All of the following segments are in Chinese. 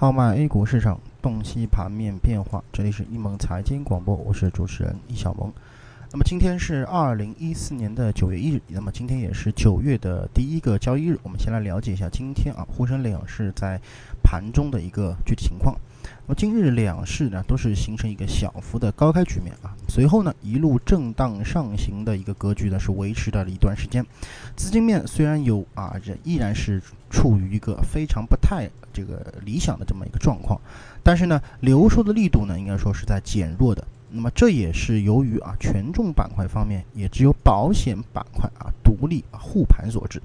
号脉 A 股市场，洞悉盘面变化。这里是一蒙财经广播，我是主持人易小萌。那么今天是二零一四年的九月一日，那么今天也是九月的第一个交易日。我们先来了解一下今天啊沪深两市在盘中的一个具体情况。那么今日两市呢都是形成一个小幅的高开局面啊，随后呢一路震荡上行的一个格局呢是维持到了一段时间。资金面虽然有啊，仍依然是处于一个非常不太这个理想的这么一个状况，但是呢流出的力度呢应该说是在减弱的。那么这也是由于啊权重板块方面也只有保险板块啊独立啊护盘所致。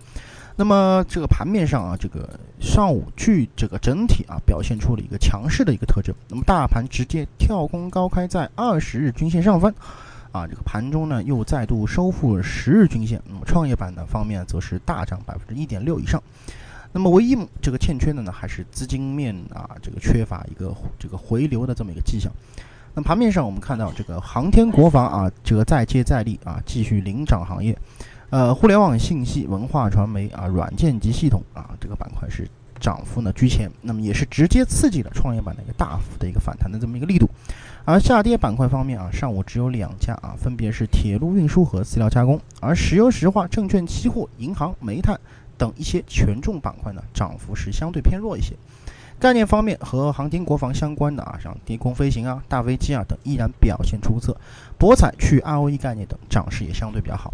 那么这个盘面上啊，这个上午据这个整体啊表现出了一个强势的一个特征。那么大盘直接跳空高开在二十日均线上方，啊，这个盘中呢又再度收复十日均线。那么创业板的方面则是大涨百分之一点六以上。那么唯一这个欠缺的呢还是资金面啊这个缺乏一个这个回流的这么一个迹象。那盘面上我们看到这个航天国防啊这个再接再厉啊继续领涨行业。呃，互联网信息、文化传媒啊，软件及系统啊，这个板块是涨幅呢居前，那么也是直接刺激了创业板的一个大幅的一个反弹的这么一个力度。而下跌板块方面啊，上午只有两家啊，分别是铁路运输和饲料加工，而石油石化、证券期货、银行、煤炭等一些权重板块呢，涨幅是相对偏弱一些。概念方面和航天国防相关的啊，像低空飞行啊、大飞机啊等依然表现出色，博彩、去 ROE 概念等涨势也相对比较好。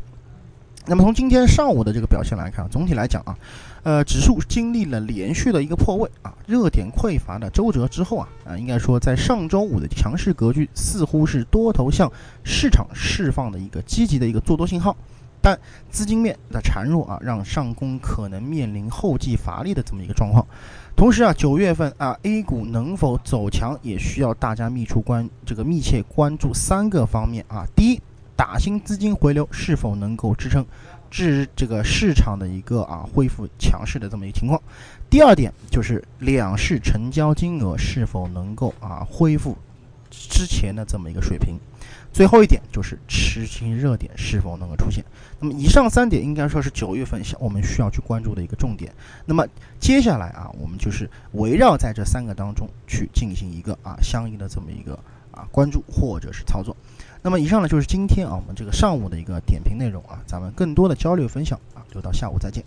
那么从今天上午的这个表现来看，总体来讲啊，呃，指数经历了连续的一个破位啊，热点匮乏的周折之后啊，啊，应该说在上周五的强势格局似乎是多头向市场释放的一个积极的一个做多信号，资金面的孱弱啊，让上攻可能面临后继乏力的这么一个状况。同时啊，九月份啊，A 股能否走强，也需要大家密出关这个密切关注三个方面啊，第一。打新资金回流是否能够支撑至这个市场的一个啊恢复强势的这么一个情况？第二点就是两市成交金额是否能够啊恢复之前的这么一个水平？最后一点就是持新热点是否能够出现？那么以上三点应该说是九月份我们需要去关注的一个重点。那么接下来啊，我们就是围绕在这三个当中去进行一个啊相应的这么一个啊关注或者是操作。那么以上呢就是今天啊我们这个上午的一个点评内容啊，咱们更多的交流分享啊，留到下午再见。